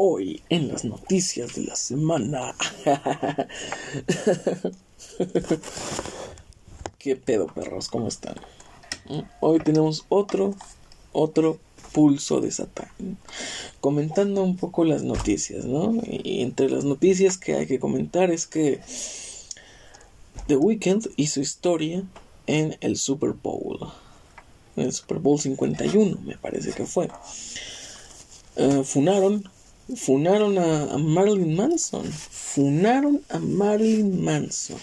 Hoy en las noticias de la semana. ¿Qué pedo, perros? ¿Cómo están? Hoy tenemos otro, otro pulso de Satán. Comentando un poco las noticias, ¿no? Y entre las noticias que hay que comentar es que The Weeknd hizo historia en el Super Bowl. En el Super Bowl 51, me parece que fue. Uh, funaron funaron a, Marilyn Manson. Funaron a Marilyn Manson.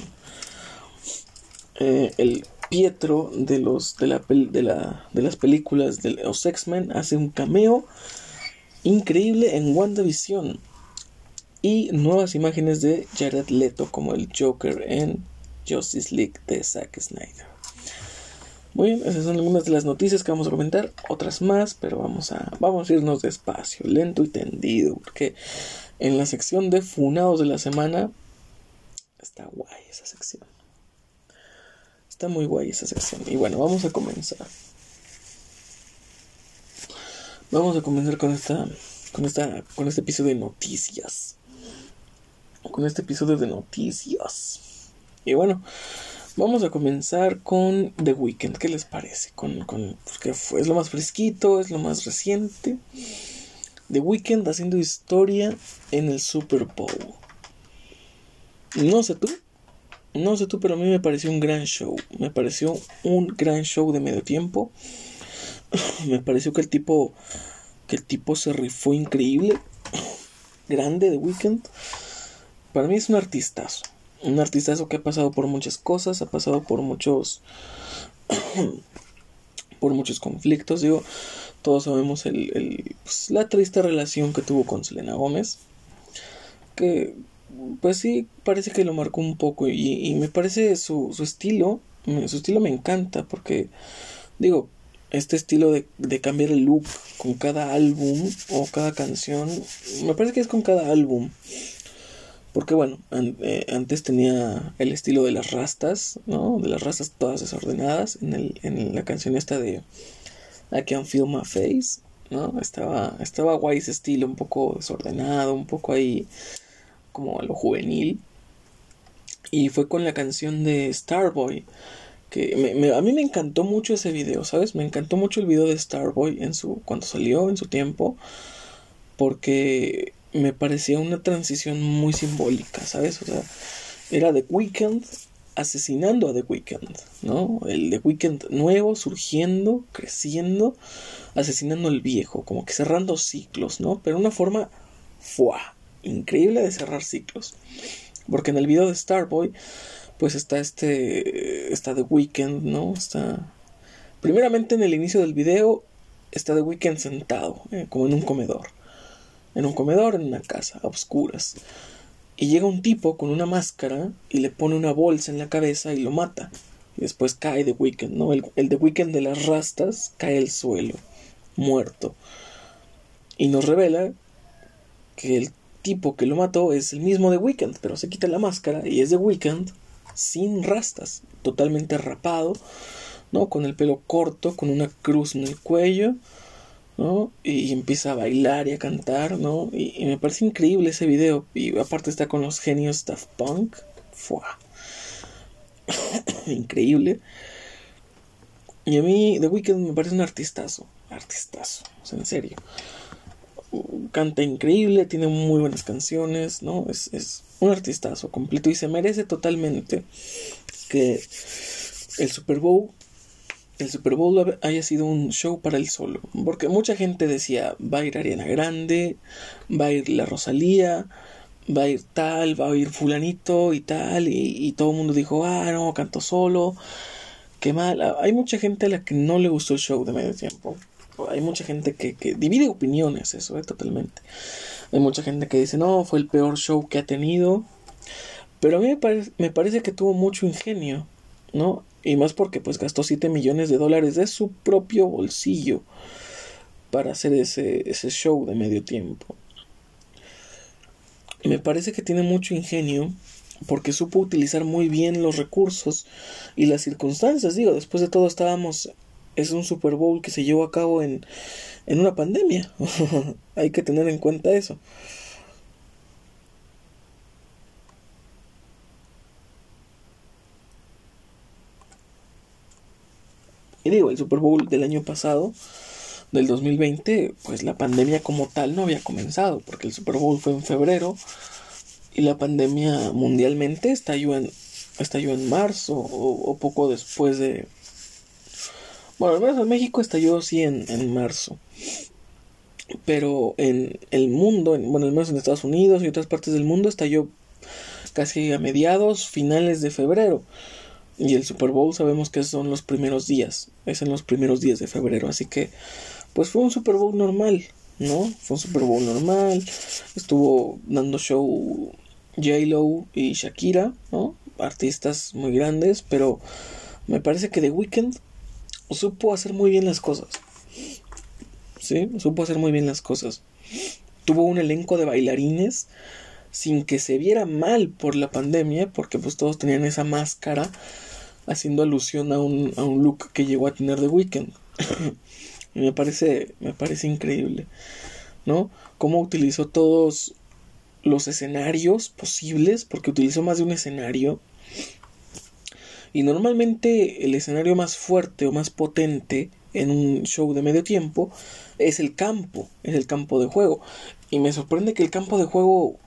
Eh, el Pietro de los de la, de, la, de las películas de los X-Men hace un cameo increíble en WandaVision y nuevas imágenes de Jared Leto como el Joker en Justice League de Zack Snyder. Muy bien, esas son algunas de las noticias que vamos a comentar, otras más, pero vamos a, vamos a irnos despacio, lento y tendido, porque en la sección de funados de la semana está guay esa sección. Está muy guay esa sección. Y bueno, vamos a comenzar. Vamos a comenzar con esta, con esta, con este episodio de noticias. Con este episodio de noticias. Y bueno, Vamos a comenzar con The Weeknd. ¿Qué les parece? Con, con pues, es lo más fresquito, es lo más reciente. The Weeknd haciendo historia en el Super Bowl. No sé tú, no sé tú, pero a mí me pareció un gran show. Me pareció un gran show de medio tiempo. me pareció que el tipo, que el tipo se rifó increíble, grande The Weeknd. Para mí es un artistazo un artistazo que ha pasado por muchas cosas, ha pasado por muchos por muchos conflictos, digo, todos sabemos el, pues, la triste relación que tuvo con Selena Gómez, que pues sí, parece que lo marcó un poco y, me parece su, estilo, su estilo me encanta porque, digo, este estilo de, cambiar el look con cada álbum o cada canción, me parece que es con cada álbum. Porque bueno, eh, antes tenía el estilo de las rastas, ¿no? De las rastas todas desordenadas. En, el, en la canción esta de I Can Feel My Face, ¿no? Estaba, estaba guay ese estilo, un poco desordenado, un poco ahí como a lo juvenil. Y fue con la canción de Starboy. Que a mí me encantó mucho ese video, ¿sabes? Me encantó mucho el video de Starboy en su, cuando salió en su tiempo. Porque me parecía una transición muy simbólica, ¿sabes? O sea, era The Weeknd asesinando a The Weeknd, ¿no? El The Weeknd nuevo surgiendo, creciendo, asesinando al viejo, como que cerrando ciclos, ¿no? Pero una forma ¡fua! increíble de cerrar ciclos. Porque en el video de Starboy, pues está este, está The Weeknd, ¿no? Está... Primeramente en el inicio del video está The Weeknd sentado, eh, como en un comedor en un comedor, en una casa, a oscuras. Y llega un tipo con una máscara y le pone una bolsa en la cabeza y lo mata. Y después cae The Weeknd, ¿no? El, el The Weeknd de las rastas cae al suelo, muerto. Y nos revela que el tipo que lo mató es el mismo The Weeknd, pero se quita la máscara y es The Weeknd sin rastas, totalmente rapado, ¿no? Con el pelo corto, con una cruz en el cuello Y empieza a bailar y a cantar, ¿no? Y, me parece increíble ese video. Y aparte está con los genios Daft Punk. ¡Fua! increíble. Y a mí The Weeknd me parece un artistazo. Artistazo, en serio. Canta increíble, tiene muy buenas canciones, ¿no? Es, es un artistazo completo y se merece totalmente que el Super Bowl el Super Bowl haya sido un show para él solo. Porque mucha gente decía, va a ir Ariana Grande, va a ir la Rosalía, va a ir tal, va a ir fulanito y tal. Y, todo el mundo dijo, ah, no, canto solo. Qué mal. Ah, hay mucha gente a la que no le gustó el show de medio tiempo. Hay mucha gente que, que divide opiniones, eso, eh, totalmente. Hay mucha gente que dice, no, fue el peor show que ha tenido. Pero a mí me, me parece que tuvo mucho ingenio, ¿no? Y más porque pues gastó 7 millones de dólares de su propio bolsillo para hacer ese, ese show de medio tiempo. Me parece que tiene mucho ingenio porque supo utilizar muy bien los recursos y las circunstancias. Digo, después de todo estábamos es un Super Bowl que se llevó a cabo en, en una pandemia. Hay que tener en cuenta eso. El Super Bowl del año pasado, del 2020, pues la pandemia como tal no había comenzado, porque el Super Bowl fue en febrero y la pandemia mundialmente estalló en, estalló en marzo o, poco después de... Bueno, al menos en México estalló sí en, en marzo. Pero en el mundo, en, bueno, al menos en Estados Unidos y otras partes del mundo estalló casi a mediados, finales de febrero. Y el Super Bowl sabemos que son los primeros días, es en los primeros días de febrero, así que pues fue un Super Bowl normal, ¿no? Fue un Super Bowl normal, estuvo dando show J-Lo y Shakira, ¿no? Artistas muy grandes, pero me parece que The Weeknd supo hacer muy bien las cosas. Sí, supo hacer muy bien las cosas. Tuvo un elenco de bailarines sin que se viera mal por la pandemia, porque pues todos tenían esa máscara haciendo alusión a un, a un look que llegó a tener The Weeknd. y me parece, me parece increíble, ¿no? Cómo utilizó todos los escenarios posibles, porque utilizó más de un escenario. Y normalmente el escenario más fuerte o más potente en un show de medio tiempo es el campo, es el campo de juego. Y me sorprende que el campo de juego,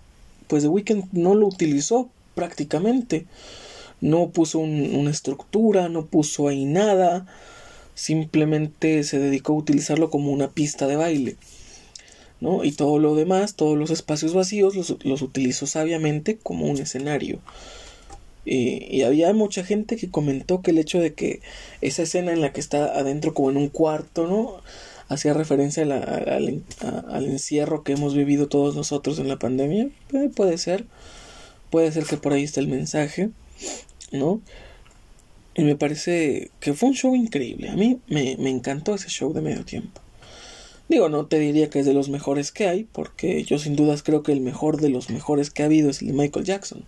pues The Weeknd no lo utilizó prácticamente no puso una estructura, no puso ahí nada, simplemente se dedicó a utilizarlo como una pista de baile. ¿no? Y todo lo demás, todos los espacios vacíos los, utilizó sabiamente como un escenario. Y, había mucha gente que comentó que el hecho de que esa escena en la que está adentro como en un cuarto, ¿no? Hacía referencia al encierro que hemos vivido todos nosotros en la pandemia. Eh, puede ser. Puede ser que por ahí está el mensaje. ¿No? Y me parece que fue un show increíble. A mí me, encantó ese show de medio tiempo. Digo, no te diría que es de los mejores que hay, porque yo sin dudas creo que el mejor de los mejores que ha habido es el de Michael Jackson.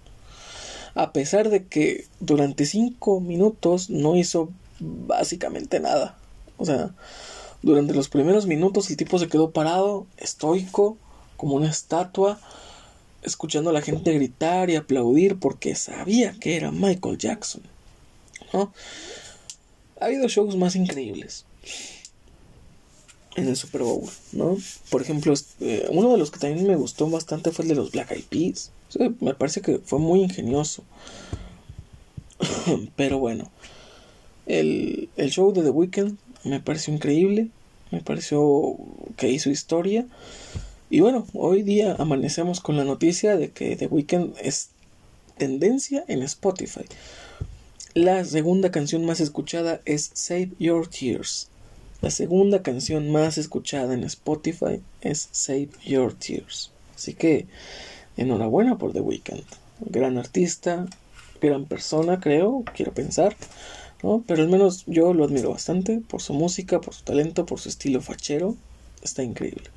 A pesar de que durante cinco minutos no hizo básicamente nada. O sea, durante los primeros minutos el tipo se quedó parado, estoico, como una estatua, escuchando a la gente gritar y aplaudir porque sabía que era Michael Jackson. ¿no? Ha habido shows más increíbles en el Super Bowl, ¿no? Por ejemplo, eh, uno de los que también me gustó bastante fue el de los Black Eyed Peas. me parece que fue muy ingenioso. Pero bueno, el, el show de The Weeknd me pareció increíble. Me pareció que hizo historia. Y bueno, hoy día amanecemos con la noticia de que The Weeknd es tendencia en Spotify. La segunda canción más escuchada es Save Your Tears. La segunda canción más escuchada en Spotify es Save Your Tears. Así que enhorabuena por The Weeknd. Gran artista, gran persona, creo, quiero pensar. ¿no? Pero al menos yo lo admiro bastante por su música, por su talento, por su estilo fachero. Está increíble.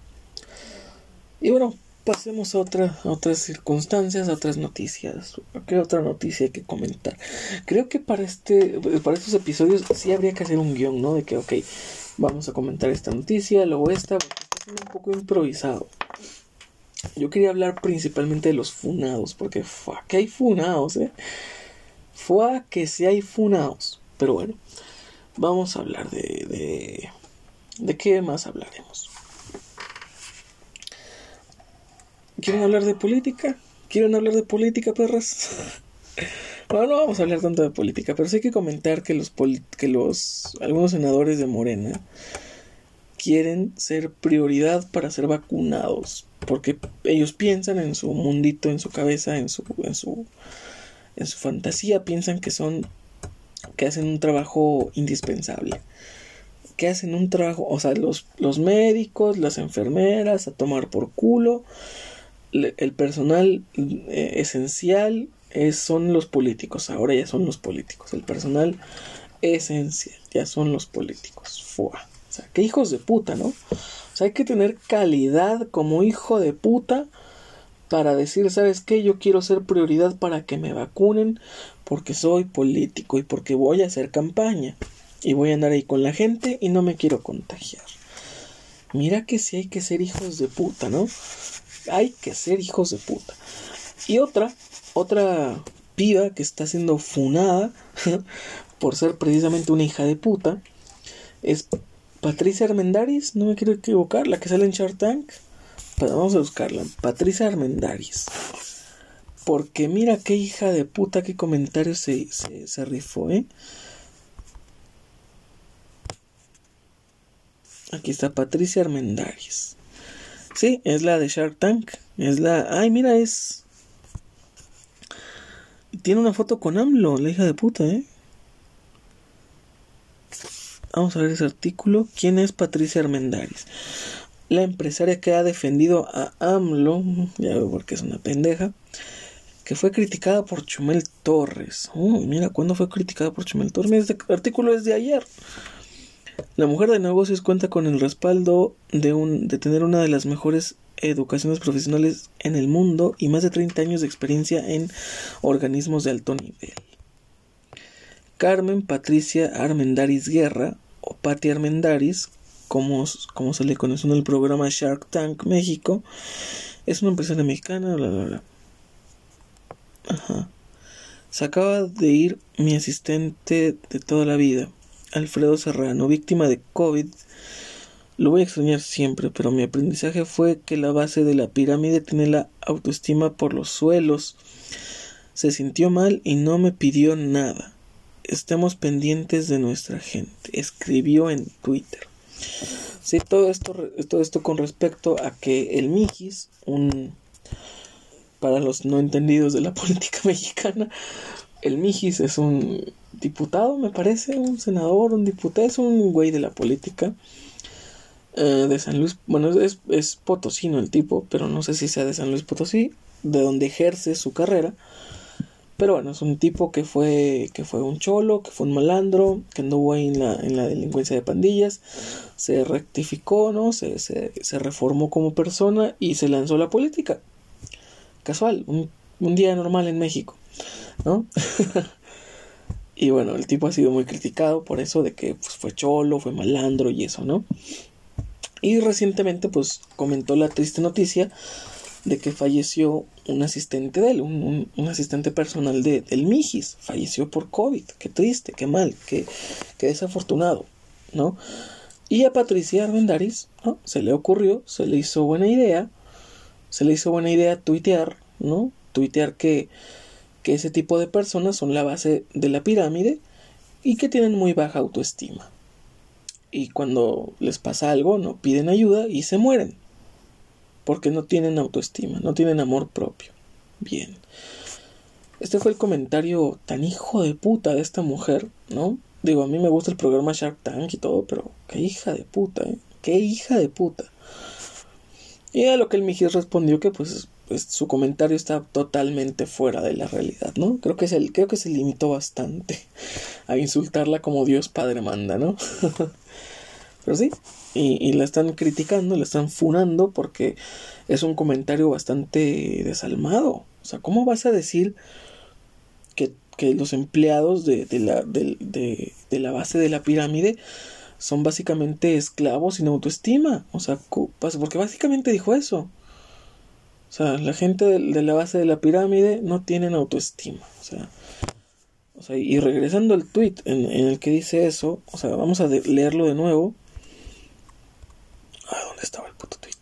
Y bueno, pasemos a, otra, otras circunstancias, a otras noticias. ¿Qué otra noticia hay que comentar? Creo que para, este, para estos episodios sí habría que hacer un guion, ¿no? De que, ok, vamos a comentar esta noticia, luego esta, porque está siendo un poco improvisado. Yo quería hablar principalmente de los funados, porque fue que hay funados, ¿eh? Fue que sí hay funados. Pero bueno, vamos a hablar de, de... ¿De qué más hablaremos? ¿Quieren hablar de política? ¿Quieren hablar de política, perras? bueno, no vamos a hablar tanto de política, pero sí hay que comentar que los, que los algunos senadores de Morena quieren ser prioridad para ser vacunados, porque ellos piensan en su mundito, en su cabeza, en su en su en su fantasía piensan que son que hacen un trabajo indispensable. Que hacen un trabajo, o sea, los, los médicos, las enfermeras, a tomar por culo, el personal eh, esencial es, son los políticos, ahora ya son los políticos, el personal esencial ya son los políticos. Fua. O sea, qué hijos de puta, ¿no? O sea, hay que tener calidad como hijo de puta para decir, ¿sabes qué? Yo quiero ser prioridad para que me vacunen porque soy político y porque voy a hacer campaña. y voy a andar ahí con la gente y no me quiero contagiar. Mira que sí hay que ser hijos de puta, ¿no? Hay que ser hijos de puta. Y otra, otra piba que está siendo funada por ser precisamente una hija de puta es Patricia Armendaris, no me quiero equivocar, la que sale en Shark Tank. Pero vamos a buscarla. Patricia Armendaris. Porque mira qué hija de puta, qué comentario se, se, se rifó, ¿eh? Aquí está Patricia Armendaris. Sí, es la de Shark Tank. Es la. Ay, mira, es. Tiene una foto con AMLO, la hija de puta, ¿eh? Vamos a ver ese artículo. ¿Quién es Patricia Armendaris? La empresaria que ha defendido a AMLO, ya veo porque es una pendeja, que fue criticada por Chumel Torres. Uy, mira, ¿cuándo fue criticada por Chumel Torres? Este artículo es de ayer. La mujer de negocios cuenta con el respaldo de, un, de tener una de las mejores educaciones profesionales en el mundo y más de 30 años de experiencia en organismos de alto nivel. Carmen Patricia Armendaris Guerra o Patti Armendaris, como, como se le conoce en el programa Shark Tank México, es una empresaria mexicana, bla, bla, bla. Ajá. Se acaba de ir mi asistente de toda la vida, Alfredo Serrano, víctima de COVID. Lo voy a extrañar siempre, pero mi aprendizaje fue que la base de la pirámide tiene la autoestima por los suelos. Se sintió mal y no me pidió nada estemos pendientes de nuestra gente. Escribió en Twitter. Sí, todo esto, todo esto con respecto a que el Mijis, un para los no entendidos de la política mexicana, el Mijis es un diputado, me parece, un senador, un diputado, es un güey de la política eh, de San Luis. Bueno, es, es potosino el tipo, pero no sé si sea de San Luis Potosí, de donde ejerce su carrera. Pero bueno, es un tipo que fue, que fue un cholo, que fue un malandro, que anduvo ahí en la, en la delincuencia de pandillas, se rectificó, ¿no? Se, se, se reformó como persona y se lanzó a la política. Casual, un, un día normal en México, ¿no? y bueno, el tipo ha sido muy criticado por eso de que pues, fue cholo, fue malandro y eso, ¿no? Y recientemente pues comentó la triste noticia de que falleció un asistente de él, un, asistente personal de, del Mijis, falleció por COVID, qué triste, qué mal, qué, qué desafortunado, ¿no? Y a Patricia Armendaris, ¿no? Se le ocurrió, se le hizo buena idea, se le hizo buena idea tuitear, ¿no? Tuitear que, que ese tipo de personas son la base de la pirámide y que tienen muy baja autoestima. Y cuando les pasa algo, no piden ayuda y se mueren porque no tienen autoestima, no tienen amor propio. Bien. Este fue el comentario tan hijo de puta de esta mujer, ¿no? Digo, a mí me gusta el programa Shark Tank y todo, pero qué hija de puta, ¿eh? Qué hija de puta. Y a lo que el Mijis respondió que pues, pues, su comentario está totalmente fuera de la realidad, ¿no? Creo que, se, creo que se limitó bastante a insultarla como Dios Padre manda, ¿no? pero sí, y, la están criticando, la están funando porque es un comentario bastante desalmado. O sea, ¿cómo vas a decir que, que los empleados de, de, la, de, de, la base de la pirámide son básicamente esclavos sin autoestima? O sea, porque básicamente dijo eso. O sea, la gente de, la base de la pirámide no tienen autoestima. O sea, o sea y regresando al tweet en, el que dice eso, o sea, vamos a leerlo de nuevo estaba el puto tweet?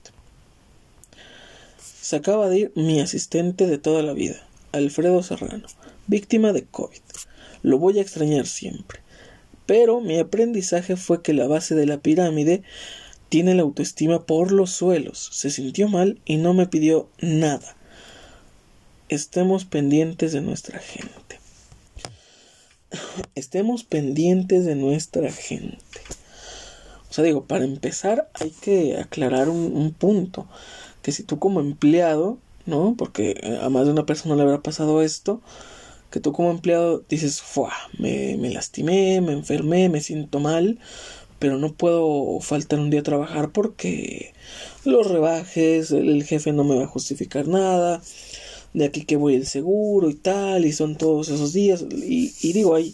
Se acaba de ir mi asistente de toda la vida, Alfredo Serrano, víctima de COVID. Lo voy a extrañar siempre. Pero mi aprendizaje fue que la base de la pirámide tiene la autoestima por los suelos. Se sintió mal y no me pidió nada. Estemos pendientes de nuestra gente. Estemos pendientes de nuestra gente. O sea, digo, para empezar hay que aclarar un, punto. Que si tú como empleado, ¿no? Porque eh, a más de una persona le habrá pasado esto, que tú como empleado dices, Fua, me, me lastimé, me enfermé, me siento mal, pero no puedo faltar un día a trabajar porque los rebajes, el, jefe no me va a justificar nada, de aquí que voy el seguro y tal, y son todos esos días, y, digo, hay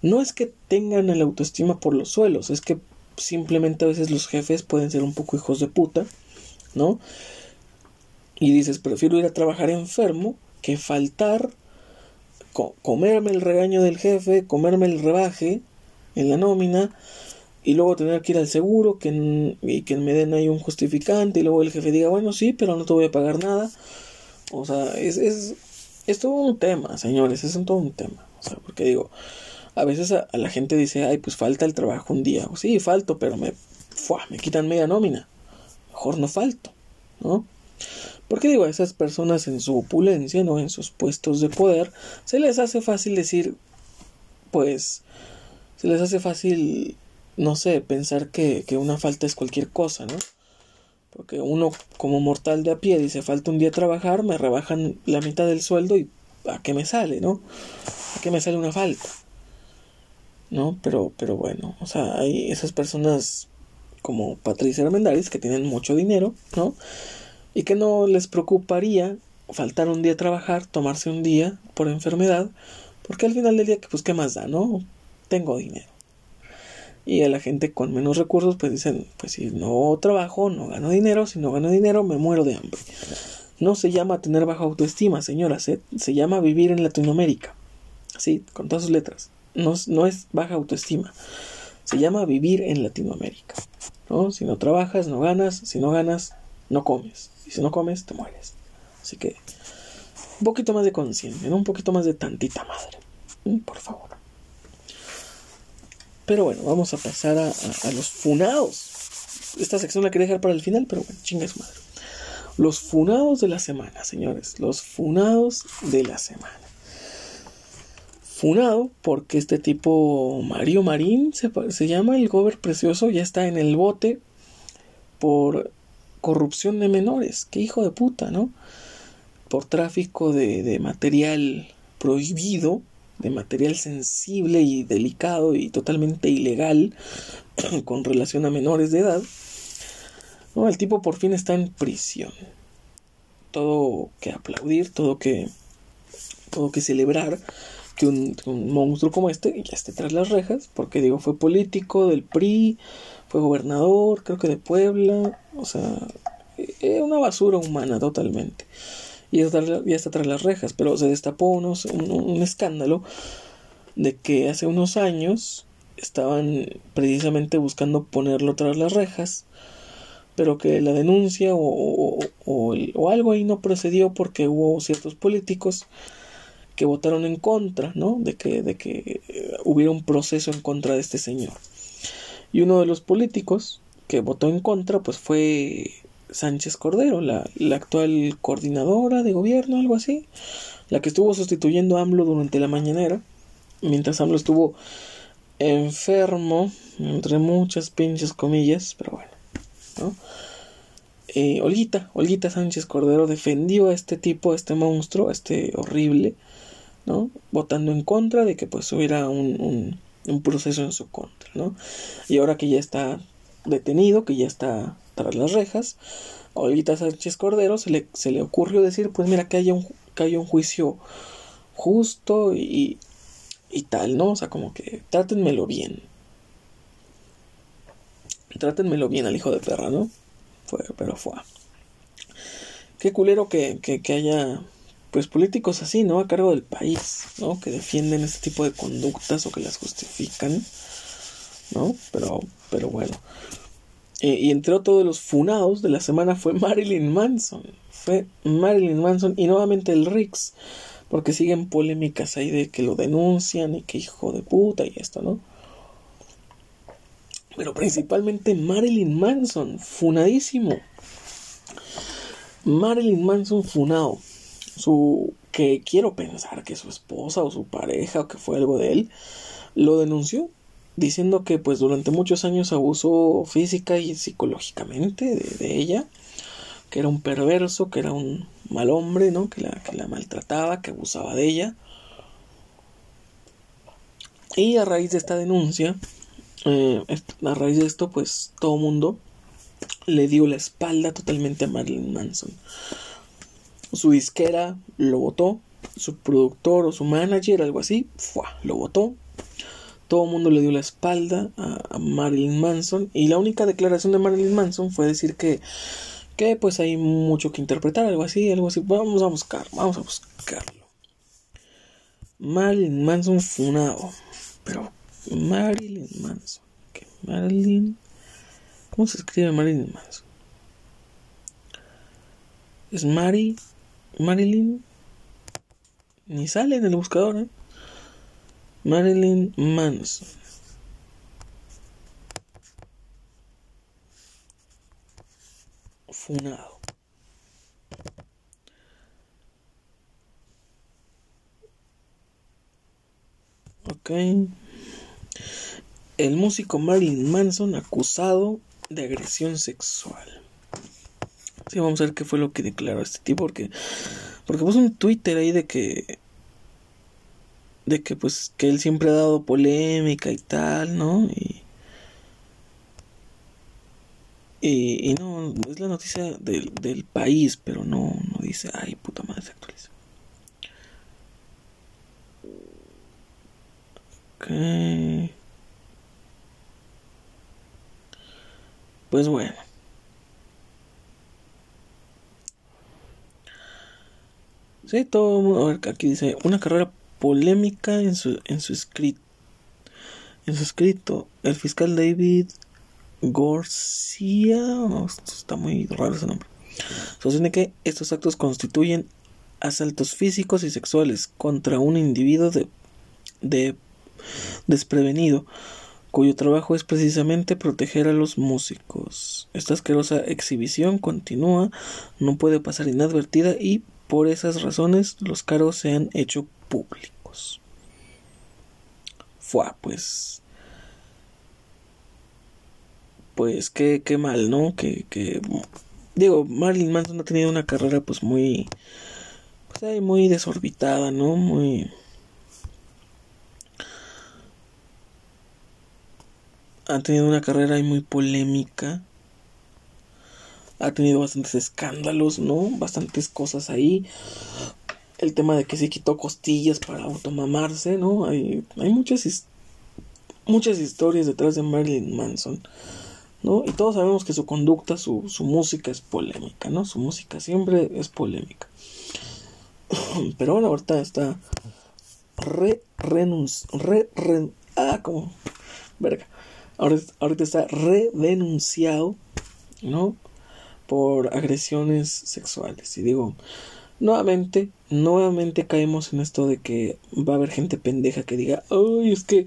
no es que tengan el autoestima por los suelos, es que simplemente a veces los jefes pueden ser un poco hijos de puta, ¿no? Y dices, prefiero ir a trabajar enfermo que faltar, comerme el regaño del jefe, comerme el rebaje en la nómina y luego tener que ir al seguro que, y que me den ahí un justificante y luego el jefe diga, bueno, sí, pero no te voy a pagar nada. O sea, es, es, es todo un tema, señores, es todo un tema. O sea, porque digo, a veces a, la gente dice, ay, pues falta el trabajo un día. O, sí, falto, pero me, me quitan media nómina. Mejor no falto, ¿no? Porque digo, a esas personas en su opulencia, ¿no? En sus puestos de poder, se les hace fácil decir, pues, se les hace fácil, no sé, pensar que, que una falta es cualquier cosa, ¿no? Porque uno como mortal de a pie dice, falta un día trabajar, me rebajan la mitad del sueldo y ¿a qué me sale, no? ¿A qué me sale una falta? ¿No? Pero, pero bueno, o sea, hay esas personas como Patricia Armendáriz que tienen mucho dinero, ¿no? Y que no les preocuparía faltar un día trabajar, tomarse un día por enfermedad, porque al final del día, pues, ¿qué más da, no? Tengo dinero. Y a la gente con menos recursos, pues dicen, pues si no trabajo, no gano dinero, si no gano dinero, me muero de hambre. No se llama tener baja autoestima, señora, se, se llama vivir en Latinoamérica. Sí, con todas sus letras. No, no es baja autoestima, se llama vivir en Latinoamérica. ¿no? Si no trabajas, no ganas, si no ganas, no comes. Y si no comes, te mueres. Así que, un poquito más de conciencia, ¿no? un poquito más de tantita madre. Mm, por favor. Pero bueno, vamos a pasar a, los funados. Esta sección la quería dejar para el final, pero bueno, chinga su madre. Los funados de la semana, señores. Los funados de la semana. Funado porque este tipo Mario Marín se, se llama el gober precioso, ya está en el bote por corrupción de menores. Qué hijo de puta, ¿no? Por tráfico de, de material prohibido de material sensible y delicado y totalmente ilegal con relación a menores de edad, el tipo por fin está en prisión. Todo que aplaudir, todo que, todo que celebrar que un, monstruo como este ya esté tras las rejas, porque digo, fue político del PRI, fue gobernador, creo que de Puebla, o sea, es e, una basura humana totalmente y ya está, tras las rejas, pero se destapó unos, un, escándalo de que hace unos años estaban precisamente buscando ponerlo tras las rejas, pero que la denuncia o, o, algo ahí no procedió porque hubo ciertos políticos que votaron en contra, ¿no? De que, de que hubiera un proceso en contra de este señor. Y uno de los políticos que votó en contra, pues fue Sánchez Cordero, la, actual coordinadora de gobierno, algo así, la que estuvo sustituyendo a AMLO durante la mañanera, mientras AMLO estuvo enfermo, entre muchas pinches comillas, pero bueno, ¿no? Eh, Olguita, Olguita Sánchez Cordero defendió a este tipo, a este monstruo, a este horrible, ¿no? Votando en contra de que pues hubiera un, un, un proceso en su contra, ¿no? Y ahora que ya está detenido, que ya está tras las rejas, a Olguita Sánchez Cordero se le, se le ocurrió decir, pues mira, que haya un, que haya un juicio justo y, y tal, ¿no? O sea, como que trátenmelo bien. Trátenmelo bien al hijo de perra, ¿no? Fue, pero fue. Qué culero que, que, que haya pues políticos así, ¿no? A cargo del país, ¿no? Que defienden este tipo de conductas o que las justifican, ¿no? Pero, pero bueno. Eh, y entre otros de los funados de la semana fue Marilyn Manson. Fue Marilyn Manson y nuevamente el Rix. Porque siguen polémicas ahí de que lo denuncian y que hijo de puta y esto, ¿no? Pero principalmente Marilyn Manson, funadísimo. Marilyn Manson funado. Su que quiero pensar que su esposa o su pareja o que fue algo de él lo denunció diciendo que pues durante muchos años abusó física y psicológicamente de, ella, que era un perverso, que era un mal hombre, ¿no? Que la, que la maltrataba, que abusaba de ella. Y a raíz de esta denuncia, eh, a raíz de esto, pues todo mundo le dio la espalda totalmente a Marilyn Manson. Su disquera lo votó, su productor o su manager, algo así, lo votó todo el mundo le dio la espalda a, Marilyn Manson y la única declaración de Marilyn Manson fue decir que que pues hay mucho que interpretar, algo así, algo así. Vamos a buscar, vamos a buscarlo. Marilyn Manson funado. Pero Marilyn Manson. ¿Qué? Marilyn. ¿Cómo se escribe Marilyn Manson? Es Mari. Marilyn. Ni sale en el buscador, ¿eh? Marilyn Manson. Funado. Ok. El músico Marilyn Manson acusado de agresión sexual. Sí, vamos a ver qué fue lo que declaró este tipo porque porque puso un Twitter ahí de que de que pues que él siempre ha dado polémica y tal, ¿no? Y y, no, es la noticia del, del país, pero no, no dice, ay, puta madre, se actualiza. Ok. Pues bueno. Sí, todo. A ver, aquí dice: Una carrera polémica en su, en su escrito. En su escrito, el fiscal David García. está muy raro ese nombre. Sostiene que estos actos constituyen asaltos físicos y sexuales contra un individuo de, de desprevenido cuyo trabajo es precisamente proteger a los músicos. Esta asquerosa exhibición continúa, no puede pasar inadvertida y por esas razones los cargos se han hecho públicos. Fue pues. Pues qué, qué mal, ¿no? Que, que. Digo, Marilyn Manson ha tenido una carrera pues muy. Pues muy desorbitada, ¿no? Muy ha tenido una carrera ahí muy polémica. Ha tenido bastantes escándalos, ¿no? Bastantes cosas ahí. El tema de que se quitó costillas para automamarse, ¿no? Hay, hay muchas, muchas historias detrás de Marilyn Manson, ¿no? Y todos sabemos que su conducta, su, su música es polémica, ¿no? Su música siempre es polémica. Pero bueno, ahorita está re, renunci, re, re, ah, como, verga ahorita, está redenunciado, ¿no? Por agresiones sexuales. Y digo, nuevamente, nuevamente caemos en esto de que va a haber gente pendeja que diga, ay, es que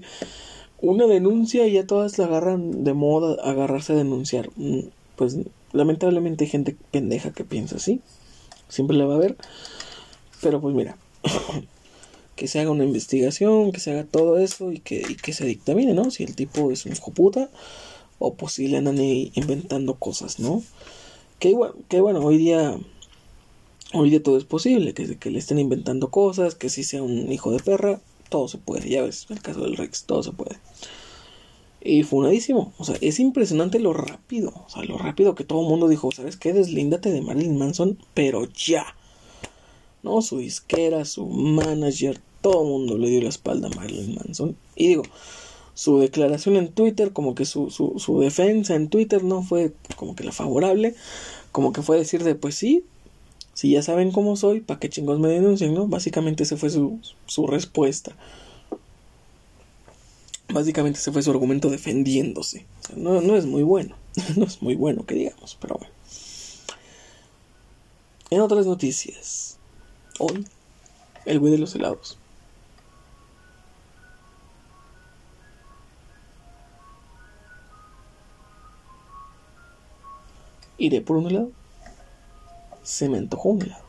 una denuncia y ya todas la agarran de moda agarrarse a denunciar. Mm, pues lamentablemente hay gente pendeja que piensa así. Siempre la va a haber. Pero pues mira, que se haga una investigación, que se haga todo eso y que, que se dictamine, ¿no? Si el tipo es un hijo o pues si le andan inventando cosas, ¿no? Que, que bueno, hoy día hoy día todo es posible, que, que le estén inventando cosas, que si sea un hijo de perra, todo se puede, ya ves, el caso del Rex, todo se puede. Y funadísimo, o sea, es impresionante lo rápido, o sea, lo rápido que todo el mundo dijo, ¿sabes qué? Deslíndate de Marilyn Manson, pero ya. ¿no? Su disquera, su manager, todo el mundo le dio la espalda a Marilyn Manson. Y digo, su declaración en Twitter, como que su, su, su defensa en Twitter no fue como que la favorable, como que fue decir de, pues sí, si ya saben cómo soy, ¿para qué chingos me denuncien, no? Básicamente ese fue su, su respuesta. Básicamente ese fue su argumento defendiéndose. no, no es muy bueno, no es muy bueno que digamos, pero bueno. En otras noticias, hoy, el güey de los helados. iré por un helado. Se me antojó un helado.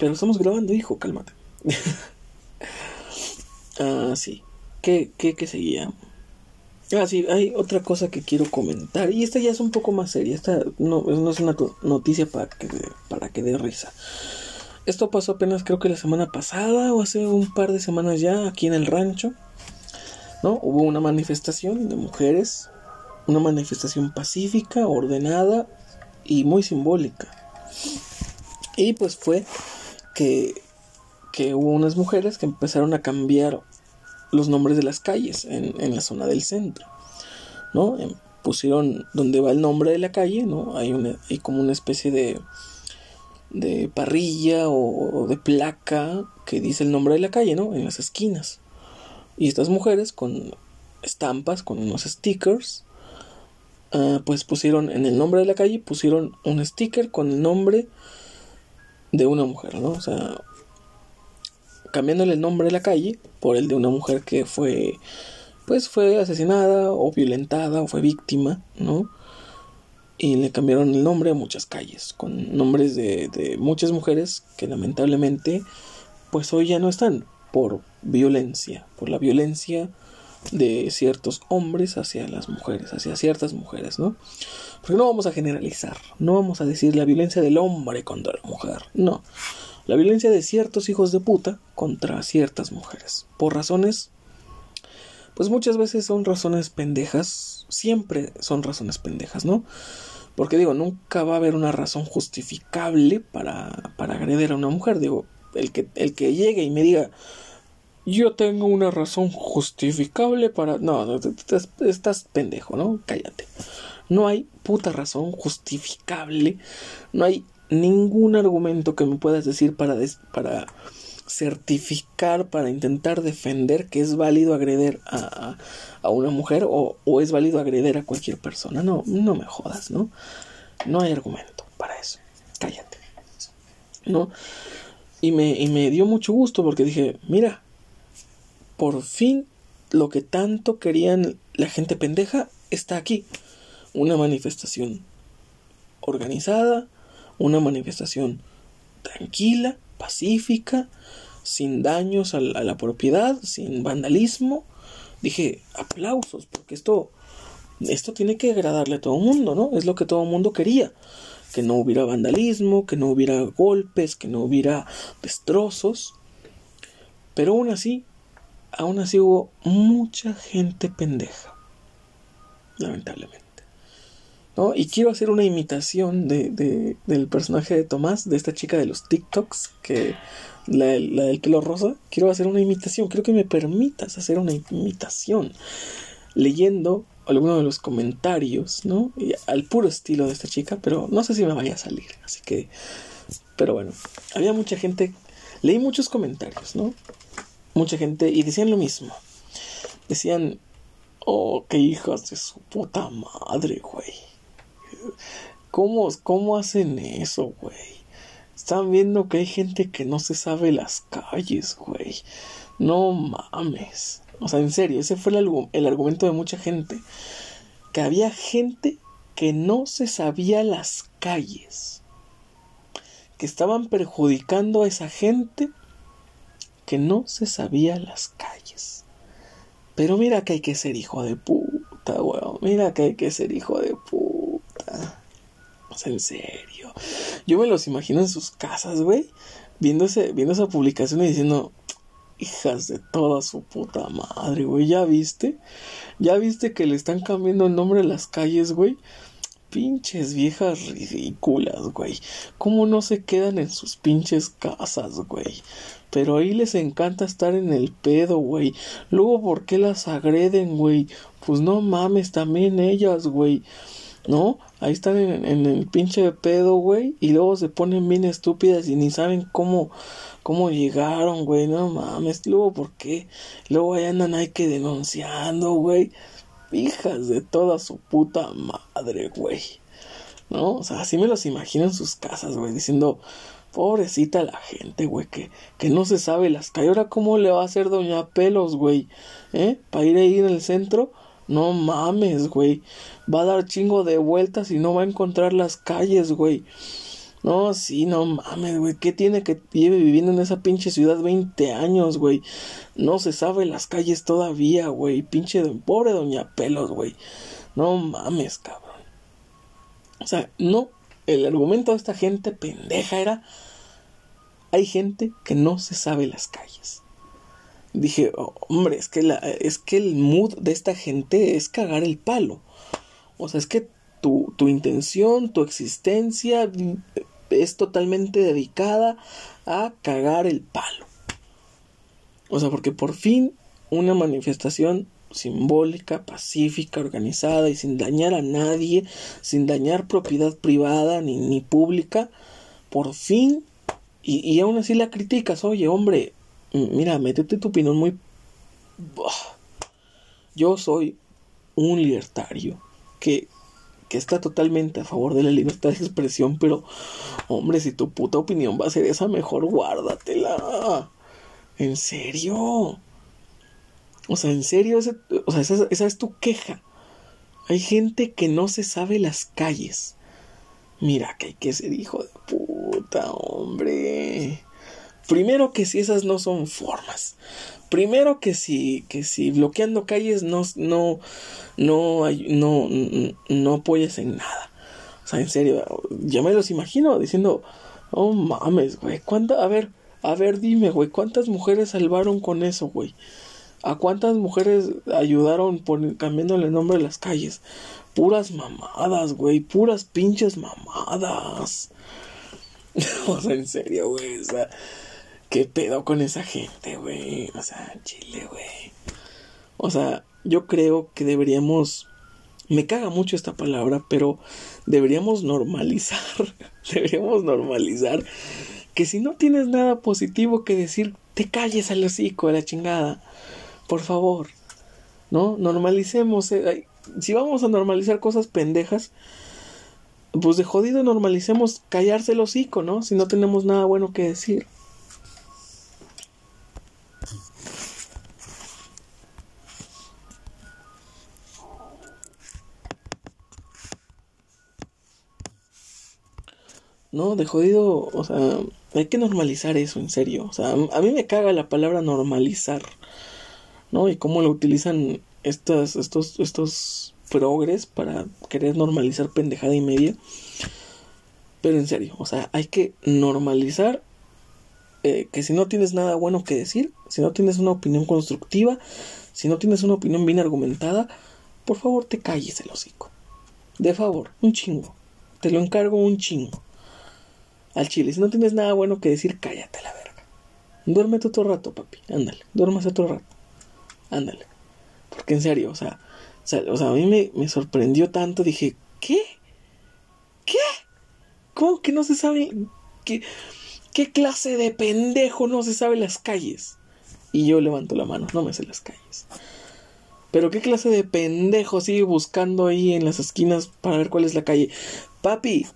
Pero estamos grabando, hijo, cálmate. ah, sí. ¿Qué, qué, qué seguía? Ah, sí, hay otra cosa que quiero comentar. Y esta ya es un poco más seria. Esta no, no es una noticia para que, para que dé risa. Esto pasó apenas creo que la semana pasada o hace un par de semanas ya aquí en el rancho. ¿No? Hubo una manifestación de mujeres una manifestación pacífica, ordenada y muy simbólica. Y pues fue que, que hubo unas mujeres que empezaron a cambiar los nombres de las calles en, en la zona del centro, ¿no? Em, pusieron donde va el nombre de la calle, ¿no? Hay, una, hay como una especie de, de parrilla o, de placa que dice el nombre de la calle, ¿no? En las esquinas. Y estas mujeres con estampas, con unos stickers, ah, pues pusieron en el nombre de la calle, pusieron un sticker con el nombre de una mujer, ¿no? O sea, cambiándole el nombre de la calle por el de una mujer que fue pues fue asesinada o violentada o fue víctima, ¿no? Y le cambiaron el nombre a muchas calles, con nombres de, de muchas mujeres que lamentablemente pues hoy ya no están por violencia, por la violencia de ciertos hombres hacia las mujeres, hacia ciertas mujeres, ¿no? Porque no vamos a generalizar, no vamos a decir la violencia del hombre contra la mujer, no. La violencia de ciertos hijos de puta contra ciertas mujeres, por razones pues muchas veces son razones pendejas, siempre son razones pendejas, ¿no? Porque digo, nunca va a haber una razón justificable para, para agredir a una mujer. Digo, el que, el que llegue y me diga, yo tengo una razón justificable para... No, estás, estás pendejo, ¿no? Cállate. No hay puta razón justificable. No hay ningún argumento que me puedas decir para, para certificar, para intentar defender que es válido agredir a, a una mujer o, o, es válido agredir a cualquier persona. No, no me jodas, ¿no? No hay argumento para eso. Cállate. ¿No? Y me, y me dio mucho gusto porque dije, mira, por fin lo que tanto querían la gente pendeja está aquí. Una manifestación organizada, una manifestación tranquila, pacífica, sin daños a la, propiedad, sin vandalismo. Dije, aplausos, porque esto, esto tiene que agradarle a todo el mundo, ¿no? Es lo que todo el mundo quería. Que no hubiera vandalismo, que no hubiera golpes, que no hubiera destrozos. Pero aún así, aún así hubo mucha gente pendeja. Lamentablemente. ¿no? Y quiero hacer una imitación de, de, del personaje de Tomás, de esta chica de los TikToks, que la, del pelo rosa. Quiero hacer una imitación, quiero que me permitas hacer una imitación. Leyendo alguno de los comentarios, ¿no? al puro estilo de esta chica, pero no sé si me vaya a salir, así que... Pero bueno, había mucha gente, leí muchos comentarios, ¿no? Mucha gente, y decían lo mismo. Decían, oh, qué hijas de su puta madre, güey ¿Cómo, cómo hacen eso, güey? Están viendo que hay gente que no se sabe las calles, güey. No mames. O sea, en serio, ese fue el, el argumento de mucha gente. Que había gente que no se sabía las calles. Que estaban perjudicando a esa gente que no se sabía las calles. Pero mira que hay que ser hijo de puta, weón. Mira que hay que ser hijo de puta en serio. Yo me los imagino en sus casas, güey. Viendo, viendo esa publicación y diciendo, hijas de toda su puta madre, güey. ¿Ya viste? ¿Ya viste que le están cambiando el nombre a las calles, güey? Pinches viejas ridículas, güey. ¿Cómo no se quedan en sus pinches casas, güey? Pero ahí les encanta estar en el pedo, güey. Luego, ¿por qué las agreden, güey? Pues no mames, también ellas, güey. ¿no? Ahí están en, el pinche pedo, güey, y luego se ponen bien estúpidas y ni saben cómo, cómo llegaron, güey, no mames, luego por qué, luego ahí andan ahí que denunciando, güey, hijas de toda su puta madre, güey, ¿no? O sea, así me los imagino en sus casas, güey, diciendo, pobrecita la gente, güey, que, que no se sabe las calles, ahora cómo le va a hacer doña Pelos, güey, ¿eh? Para ir ahí en el centro, no mames, güey. Va a dar chingo de vueltas y no va a encontrar las calles, güey. No, sí, no mames, güey. ¿Qué tiene que lleve viviendo en esa pinche ciudad 20 años, güey? No se sabe las calles todavía, güey. Pinche pobre doña Pelos, güey. No mames, cabrón. O sea, no. El argumento de esta gente pendeja era. Hay gente que no se sabe las calles dije, oh, hombre, es que, es que el mood de esta gente es cagar el palo. O sea, es que tu, tu intención, tu existencia es totalmente dedicada a cagar el palo. O sea, porque por fin una manifestación simbólica, pacífica, organizada y sin dañar a nadie, sin dañar propiedad privada ni, ni pública, por fin, y, y aún así la criticas, oye hombre, mira, métete tu opinión muy... Yo soy un libertario que, que está totalmente a favor de la libertad de expresión, pero hombre, si tu puta opinión va a ser esa, mejor guárdatela. ¿En serio? O sea, en serio, o sea, esa, es tu queja. Hay gente que no se sabe las calles. Mira que hay que ser hijo de puta, hombre. Primero que si esas no son formas. Primero que si, que si bloqueando calles no, no, no, no, no apoyas en nada. O sea, en serio, ya me los imagino diciendo, oh mames, güey, ¿cuánta, a ver, a ver, dime, güey, ¿cuántas mujeres salvaron con eso, güey? ¿A cuántas mujeres ayudaron por, cambiándole el nombre de las calles? Puras mamadas, güey, puras pinches mamadas. o sea, en serio, güey, o sea, ¿qué pedo con esa gente, güey? O sea, chile, güey. O sea, yo creo que deberíamos... Me caga mucho esta palabra, pero deberíamos normalizar, deberíamos normalizar que si no tienes nada positivo que decir, te calles al hocico de la chingada. Por favor, ¿no? Normalicemos. Eh, si vamos a normalizar cosas pendejas, pues de jodido normalicemos callarse el hocico, ¿no? Si no tenemos nada bueno que decir. No, de jodido, o sea, hay que normalizar eso, en serio. O sea, a mí me caga la palabra normalizar, ¿no? Y cómo lo utilizan estos, estos progres para querer normalizar pendejada y media. Pero en serio, o sea, hay que normalizar eh, que si no tienes nada bueno que decir, si no tienes una opinión constructiva, si no tienes una opinión bien argumentada, por favor te calles el hocico. De favor, un chingo. Te lo encargo un chingo al chile. Si no tienes nada bueno que decir, cállate la verga. Duérmete otro rato, papi. Ándale, duérmase otro rato. Ándale. Porque en serio, o sea, o sea, a mí me, me sorprendió tanto. Dije, ¿qué? ¿Qué? ¿Cómo que no se sabe? ¿Qué, ¿Qué clase de pendejo no se sabe las calles? Y yo levanto la mano, no me sé las calles. Pero qué clase de pendejo sigue buscando ahí en las esquinas para ver cuál es la calle. Papi,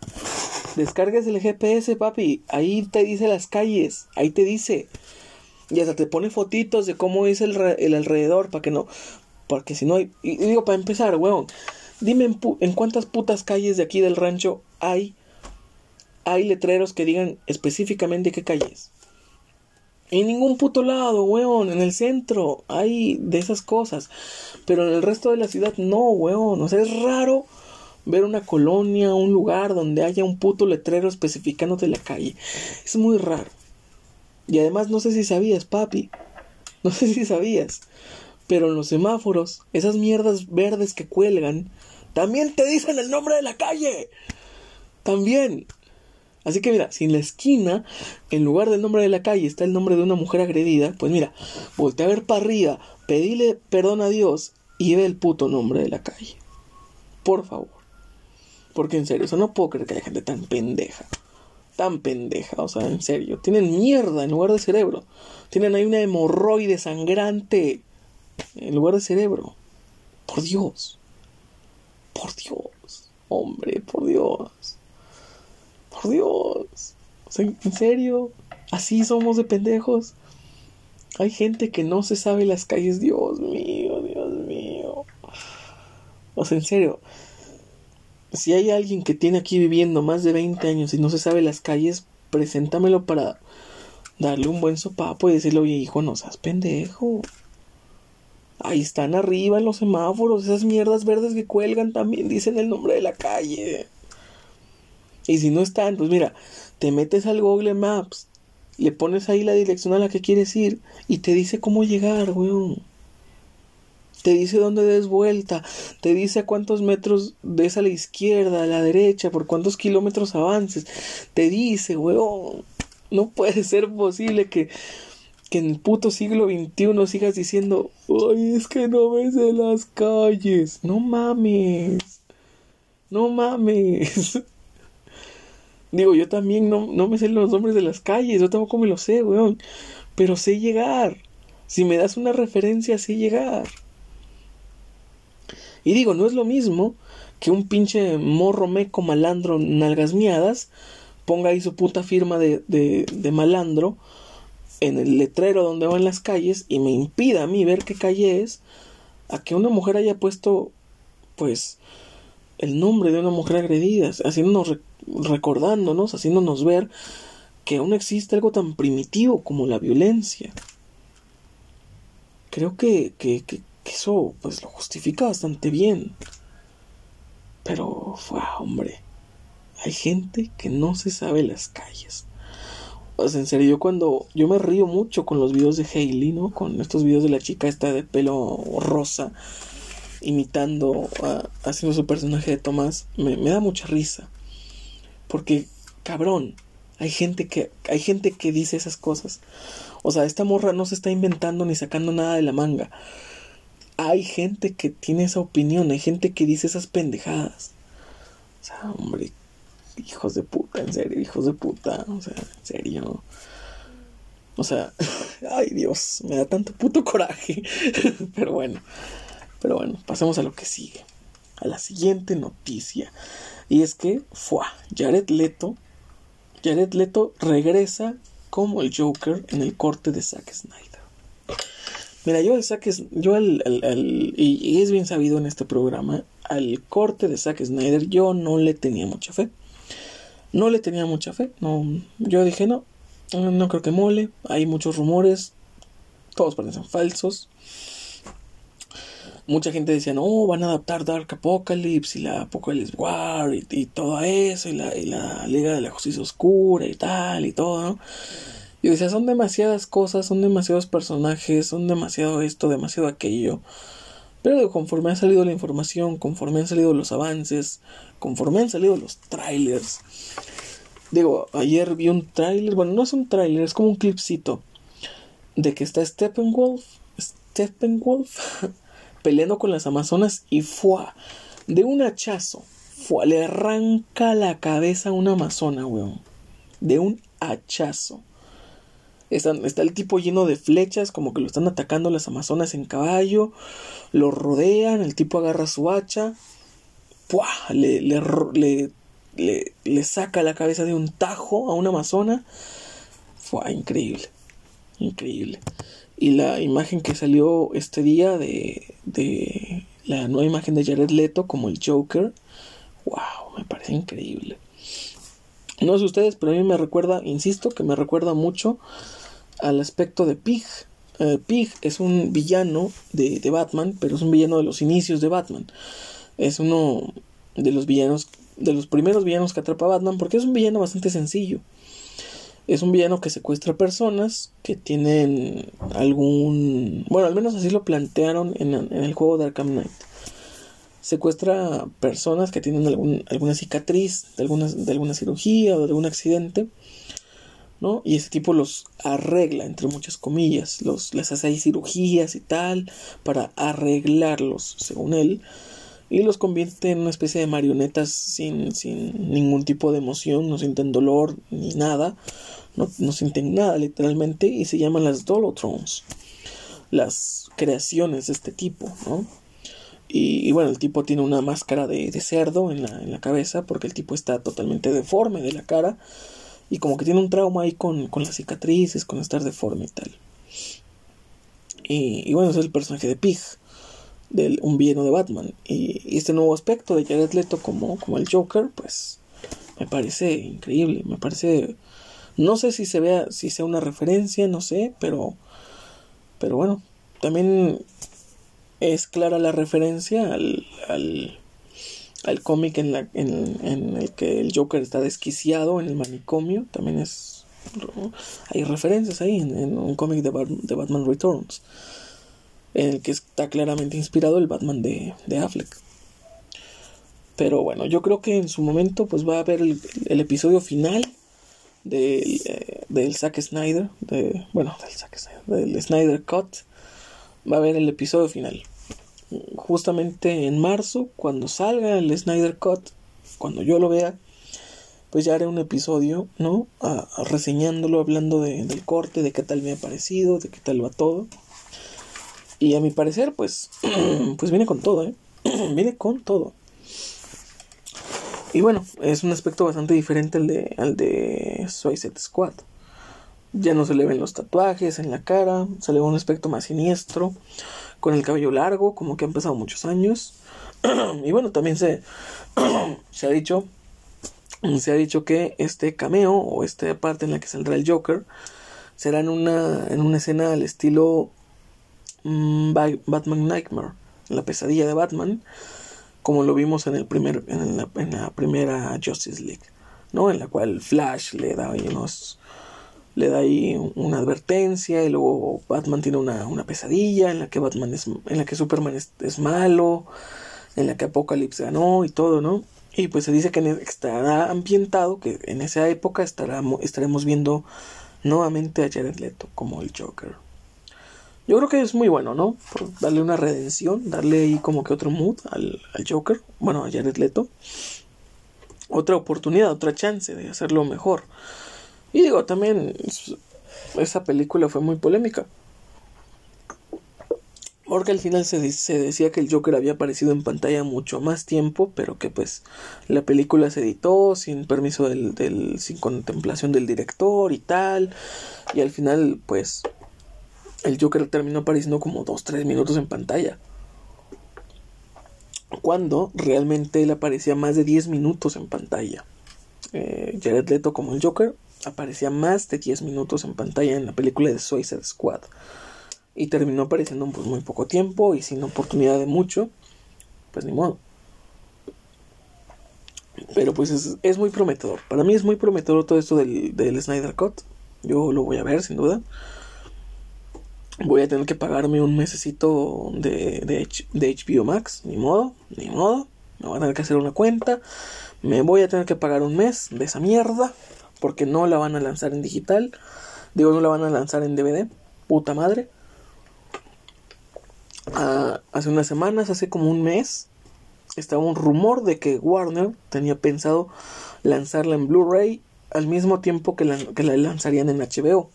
descargues el GPS, papi. Ahí te dice las calles. Ahí te dice. Y hasta te pone fotitos de cómo es el, el alrededor. Para que no. Porque si no hay. Y digo, para empezar, weón. Dime en, en, cuántas putas calles de aquí del rancho hay. Hay letreros que digan específicamente qué calles. En ningún puto lado, weón. En el centro hay de esas cosas. Pero en el resto de la ciudad no, weón. O sea, es raro ver una colonia, un lugar donde haya un puto letrero especificándote la calle. Es muy raro. Y además no sé si sabías, papi. No sé si sabías. Pero en los semáforos, esas mierdas verdes que cuelgan, también te dicen el nombre de la calle. También. Así que mira, si en la esquina, en lugar del nombre de la calle, está el nombre de una mujer agredida, pues mira, voltea a ver para arriba, pedile perdón a Dios y ve el puto nombre de la calle. Por favor. Porque en serio, o sea, no puedo creer que haya gente tan pendeja. Tan pendeja, o sea, en serio. Tienen mierda en lugar de cerebro. Tienen ahí una hemorroide sangrante en lugar de cerebro. Por Dios. Por Dios. Hombre, por Dios. Por Dios. O sea, en serio. Así somos de pendejos. Hay gente que no se sabe las calles. Dios mío, Dios mío. O sea, en serio si hay alguien que tiene aquí viviendo más de 20 años y no se sabe las calles, preséntamelo para darle un buen sopapo y decirle, oye hijo, no seas pendejo. Ahí están arriba los semáforos, esas mierdas verdes que cuelgan también dicen el nombre de la calle. Y si no están, pues mira, te metes al Google Maps, le pones ahí la dirección a la que quieres ir y te dice cómo llegar, weón te dice dónde des vuelta, te dice a cuántos metros des a la izquierda, a la derecha, por cuántos kilómetros avances, te dice, weón, no puede ser posible que, que en el puto siglo XXI sigas diciendo, ay, es que no ves de las calles. No mames. No mames. Digo, yo también no, no me sé los nombres de las calles, yo tampoco me lo sé, weón. Pero sé llegar. Si me das una referencia, sé llegar. Y digo, no es lo mismo que un pinche morro meco malandro nalgas miadas ponga ahí su puta firma de, de, de malandro en el letrero donde van las calles y me impida a mí ver qué calle es, a que una mujer haya puesto, pues, el nombre de una mujer agredida, haciéndonos, recordándonos, haciéndonos ver que aún existe algo tan primitivo como la violencia. Creo que, que, eso, pues, lo justifica bastante bien. Pero, fue, hombre, hay gente que no se sabe las calles. O en serio, yo cuando. Yo me río mucho con los videos de Hailey, ¿no? Con estos videos de la chica esta de pelo rosa, imitando, haciendo su personaje de Tomás. Me, me da mucha risa. Porque, cabrón, hay gente que. Hay gente que dice esas cosas. O sea, esta morra no se está inventando ni sacando nada de la manga. Hay gente que tiene esa opinión, hay gente que dice esas pendejadas. O sea, hombre, hijos de puta, en serio, hijos de puta, o sea, en serio. O sea, ay Dios, me da tanto puto coraje. pero bueno, pero bueno, pasemos a lo que sigue. A la siguiente noticia. Y es que, fue Jared Leto. Jared Leto regresa como el Joker en el corte de Zack Snyder. Mira, yo al Zack, yo al, y, y, es bien sabido en este programa, al corte de Zack Snyder yo no le tenía mucha fe. No le tenía mucha fe. No, yo dije, no, no creo que mole. Hay muchos rumores. Todos parecen falsos. Mucha gente decía, no, van a adaptar Dark Apocalypse y la Apocalypse War y, todo eso, y la, y la, Liga de la Justicia Oscura y tal y todo, ¿no? Y decía, son demasiadas cosas, son demasiados personajes, son demasiado esto, demasiado aquello. Pero conforme ha salido la información, conforme han salido los avances, conforme han salido los trailers. Digo, ayer vi un trailer, bueno, no es un trailer, es como un clipcito de que está Steppenwolf, Steppenwolf peleando con las amazonas y fue de un hachazo, fue, le arranca la cabeza a una amazona, weón. De un hachazo. Está, el tipo lleno de flechas, como que lo están atacando las amazonas en caballo. Lo rodean, el tipo agarra su hacha. Le, le, le, le, saca la cabeza de un tajo a una amazona. Fue increíble. Increíble. Y la imagen que salió este día de, de la nueva imagen de Jared Leto como el Joker. Wow, me parece increíble. No sé ustedes, pero a mí me recuerda, insisto, que me recuerda mucho al aspecto de Pig. Eh, Pig es un villano de, de, Batman, pero es un villano de los inicios de Batman. Es uno de los villanos, de los primeros villanos que atrapa Batman, porque es un villano bastante sencillo. Es un villano que secuestra personas que tienen algún... Bueno, al menos así lo plantearon en, en el juego de Arkham Knight. Secuestra personas que tienen alguna cicatriz de alguna, de alguna cirugía o de algún accidente ¿no? Y ese tipo los arregla, entre muchas comillas, los, les hace ahí cirugías y tal, para arreglarlos, según él, y los convierte en una especie de marionetas sin, sin ningún tipo de emoción, no sienten dolor ni nada, no, no sienten nada literalmente, y se llaman las Dolotrons, las creaciones de este tipo, ¿no? Y, bueno, el tipo tiene una máscara de, cerdo en la, en la cabeza, porque el tipo está totalmente deforme de la cara, y como que tiene un trauma ahí con, las cicatrices, con estar deforme y tal. Y, bueno, es el personaje de Pig, de un villano de Batman. Y, este nuevo aspecto de Jared Leto como, como el Joker, pues me parece increíble, me parece... No sé si se vea, si sea una referencia, no sé, pero... Pero bueno, también es clara la referencia al, al al cómic en, la, en, el que el Joker está desquiciado en el manicomio. También es. Hay referencias ahí en, un cómic de, de, Batman Returns. En el que está claramente inspirado el Batman de, de Affleck. Pero bueno, yo creo que en su momento pues va a haber el, episodio final de, eh, del Zack Snyder, de, bueno, del Zack Snyder, del Snyder Cut, va a haber el episodio final. Justamente en marzo, cuando salga el Snyder Cut, cuando yo lo vea, pues ya haré un episodio, ¿no? reseñándolo, hablando del corte, de qué tal me ha parecido, de qué tal va todo. Y a mi parecer, pues, pues viene con todo, ¿eh? viene con todo. Y bueno, es un aspecto bastante diferente al de, al de Suicide Squad. Ya no se le ven los tatuajes en la cara, se le ve un aspecto más siniestro, con el cabello largo, como que han pasado muchos años. y bueno, también se, se ha dicho se ha dicho que este cameo o esta parte en la que saldrá el Joker será en una, en una escena al estilo mm, Batman Nightmare, la pesadilla de Batman, como lo vimos en el primer en la, primera Justice League, ¿no? En la cual Flash le da unos le da ahí una advertencia y luego Batman tiene una, una pesadilla en la que Batman es en la que Superman es, malo, en la que Apocalypse ganó y todo, ¿no? Y pues se dice que estará ambientado, que en esa época estaremos viendo nuevamente a Jared Leto como el Joker. Yo creo que es muy bueno, ¿no? Darle una redención, darle ahí como que otro mood al, Joker, bueno, a Jared Leto. Otra oportunidad, otra chance de hacerlo mejor. Y digo, también esa película fue muy polémica. Porque al final se, se, decía que el Joker había aparecido en pantalla mucho más tiempo, pero que pues la película se editó sin permiso del, del, sin contemplación del director y tal. Y al final pues el Joker terminó apareciendo como 2-3 minutos en pantalla. Cuando realmente él aparecía más de 10 minutos en pantalla. Eh, Jared Leto como el Joker aparecía más de 10 minutos en pantalla en la película de Suicide Squad. Y terminó apareciendo pues muy poco tiempo y sin oportunidad de mucho. Pues ni modo. Pero pues es, muy prometedor. Para mí es muy prometedor todo esto del, del Snyder Cut. Yo lo voy a ver sin duda voy a tener que pagarme un mesecito de, de, de, HBO Max, ni modo, ni modo, me voy a tener que hacer una cuenta, me voy a tener que pagar un mes de esa mierda, porque no la van a lanzar en digital, digo, no la van a lanzar en DVD, puta madre. Ah, hace unas semanas, hace como un mes, estaba un rumor de que Warner tenía pensado lanzarla en Blu-ray al mismo tiempo que la, que la lanzarían en HBO.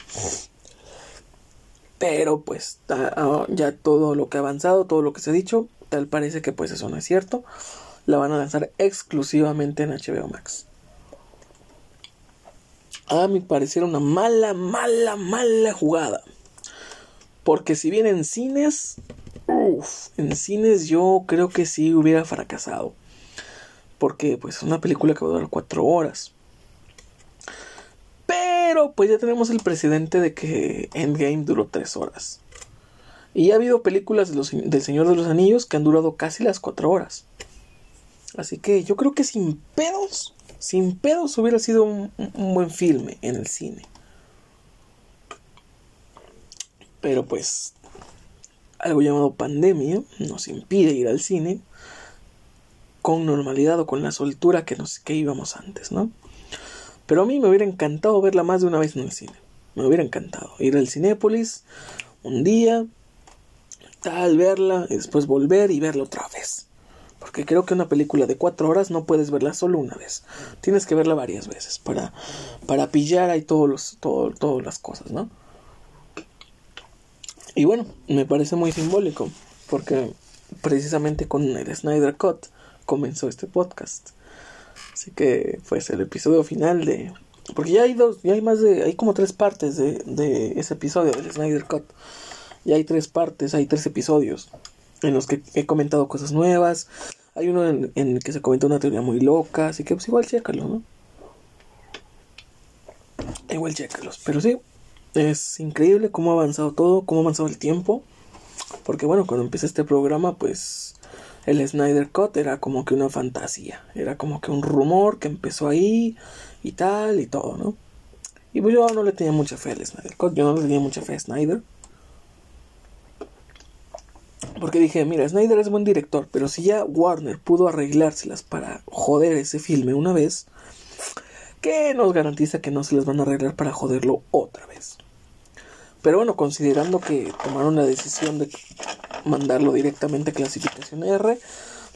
Pero pues ah, ya todo lo que ha avanzado, todo lo que se ha dicho, tal parece que pues eso no es cierto. La van a lanzar exclusivamente en HBO Max. A mi parecer una mala, mala, mala jugada. Porque si bien en cines, uff, en cines yo creo que sí hubiera fracasado. Porque pues es una película que va a durar cuatro horas. Pero pues ya tenemos el precedente de que Endgame duró tres horas. Y ha habido películas del Señor de los Anillos que han durado casi las cuatro horas. Así que yo creo que sin pedos, sin pedos hubiera sido un, buen filme en el cine. Pero pues algo llamado pandemia nos impide ir al cine con normalidad o con la soltura que, nos, que íbamos antes, ¿no? Pero a mí me hubiera encantado verla más de una vez en el cine. Me hubiera encantado ir al Cinépolis un día, tal, verla y después volver y verla otra vez. Porque creo que una película de cuatro horas no puedes verla solo una vez. Tienes que verla varias veces para, para pillar ahí todos los, todo, todas las cosas, ¿no? Y bueno, me parece muy simbólico. Porque precisamente con el Snyder Cut comenzó este podcast. Así que pues el episodio final de... Porque ya hay dos, ya hay más de... Hay como tres partes de, de ese episodio del Snyder Cut. Ya hay tres partes, hay tres episodios en los que he comentado cosas nuevas. Hay uno en, el que se comenta una teoría muy loca, así que pues igual chécalo, ¿no? Igual chécalos. Pero sí, es increíble cómo ha avanzado todo, cómo ha avanzado el tiempo. Porque bueno, cuando empecé este programa, pues el Snyder Cut era como que una fantasía, era como que un rumor que empezó ahí y tal y todo, ¿no? Y pues yo no le tenía mucha fe al Snyder Cut, yo no le tenía mucha fe a Snyder. Porque dije, mira, Snyder es buen director, pero si ya Warner pudo arreglárselas para joder ese filme una vez, que nos garantiza que no se les van a arreglar para joderlo otra vez. Pero bueno, considerando que tomaron la decisión de mandarlo directamente a clasificación R,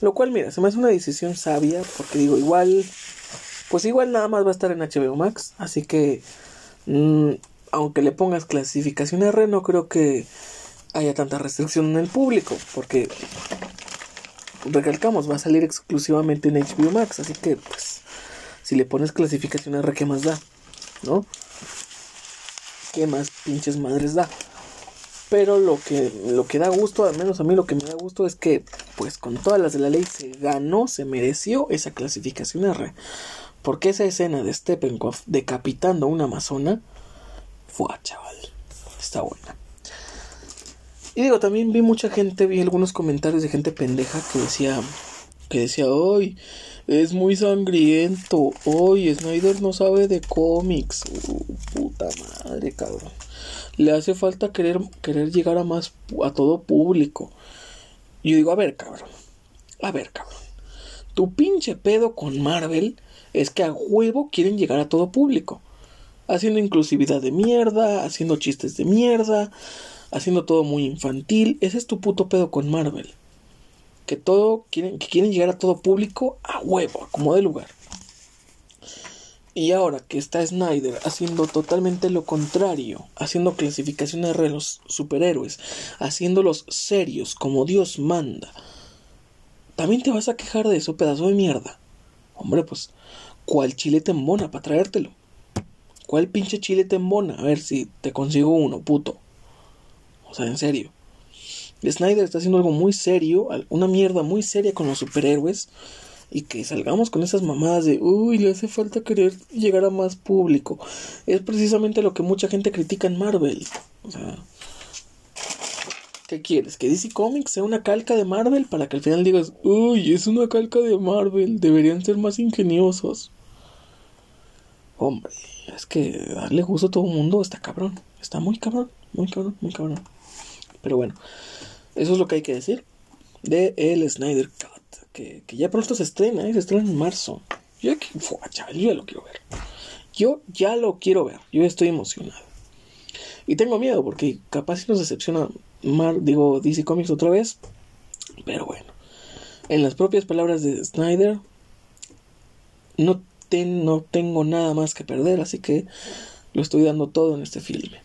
lo cual, mira, se me hace una decisión sabia, porque digo, igual, pues igual nada más va a estar en HBO Max, así que, mm, aunque le pongas clasificación R, no creo que haya tanta restricción en el público, porque, recalcamos, va a salir exclusivamente en HBO Max, así que, pues, si le pones clasificación R, ¿qué más da? ¿No? ¿Qué más pinches madres da? Pero lo que, lo que da gusto, al menos a mí lo que me da gusto es que, pues con todas las de la ley se ganó, se mereció esa clasificación R. Porque esa escena de Steppenwolf decapitando a una amazona, fue chaval, está buena. Y digo, también vi mucha gente, vi algunos comentarios de gente pendeja que decía, que decía, hoy es muy sangriento, hoy Snyder no sabe de cómics, uh, puta madre, cabrón. Le hace falta querer, querer llegar a más, a todo público. Y yo digo, a ver, cabrón, a ver, cabrón. Tu pinche pedo con Marvel es que a huevo quieren llegar a todo público. Haciendo inclusividad de mierda, haciendo chistes de mierda, haciendo todo muy infantil. Ese es tu puto pedo con Marvel. Que todo quieren, que quieren llegar a todo público a huevo, como de lugar. Y ahora que está Snyder haciendo totalmente lo contrario, haciendo clasificaciones de los superhéroes, haciéndolos serios como Dios manda, ¿también te vas a quejar de eso, pedazo de mierda? Hombre, pues, ¿cuál chile te embona para traértelo? ¿Cuál pinche chile te embona? A ver si te consigo uno, puto. O sea, en serio. Snyder está haciendo algo muy serio, una mierda muy seria con los superhéroes. Y que salgamos con esas mamadas de, uy, le hace falta querer llegar a más público. Es precisamente lo que mucha gente critica en Marvel. O sea, ¿qué quieres? ¿Que DC Comics sea una calca de Marvel para que al final digas, uy, es una calca de Marvel, deberían ser más ingeniosos? Hombre, es que darle gusto a todo el mundo está cabrón. Está muy cabrón, muy cabrón, muy cabrón. Pero bueno, eso es lo que hay que decir de el Snyder Cut, que, ya pronto se estrena, ¿eh? se estrena en marzo. Yo, chaval, yo ya lo quiero ver. Yo ya lo quiero ver, yo estoy emocionado. Y tengo miedo porque capaz si nos decepciona Mar, digo DC Comics otra vez. Pero bueno, en las propias palabras de Snyder, no, no tengo nada más que perder, así que lo estoy dando todo en este filme.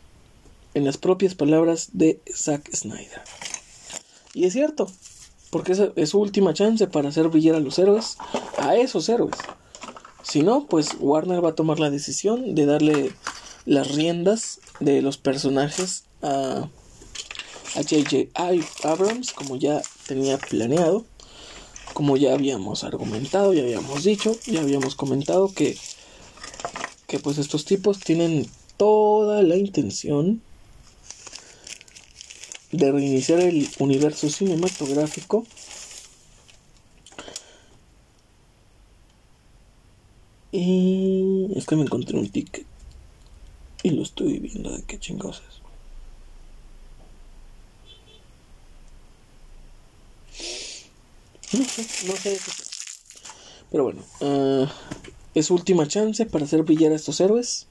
En las propias palabras de Zack Snyder. Y es cierto, porque es, su última chance para hacer brillar a los héroes, a esos héroes. Si no, pues Warner va a tomar la decisión de darle las riendas de los personajes a, a JJ Abrams, como ya tenía planeado, como ya habíamos argumentado, ya habíamos dicho, ya habíamos comentado que, que pues estos tipos tienen toda la intención de reiniciar el universo cinematográfico. Y es que me encontré un ticket. Y lo estoy viendo de qué chingados es. No sé, no sé. Pero bueno uh, es última chance para hacer brillar a estos héroes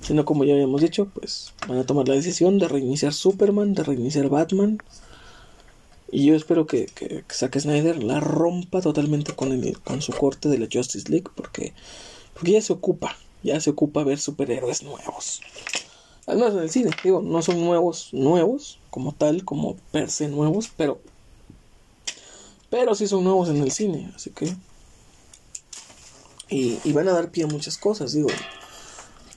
sino como ya habíamos dicho, pues van a tomar la decisión de reiniciar Superman, de reiniciar Batman. Y yo espero que, que, Zack Snyder la rompa totalmente con, el, con su corte de la Justice League, porque, porque ya se ocupa, ya se ocupa ver superhéroes nuevos. Además en el cine, digo, no son nuevos, nuevos, como tal, como per se nuevos, pero, pero sí son nuevos en el cine, así que... Y, y van a dar pie a muchas cosas, digo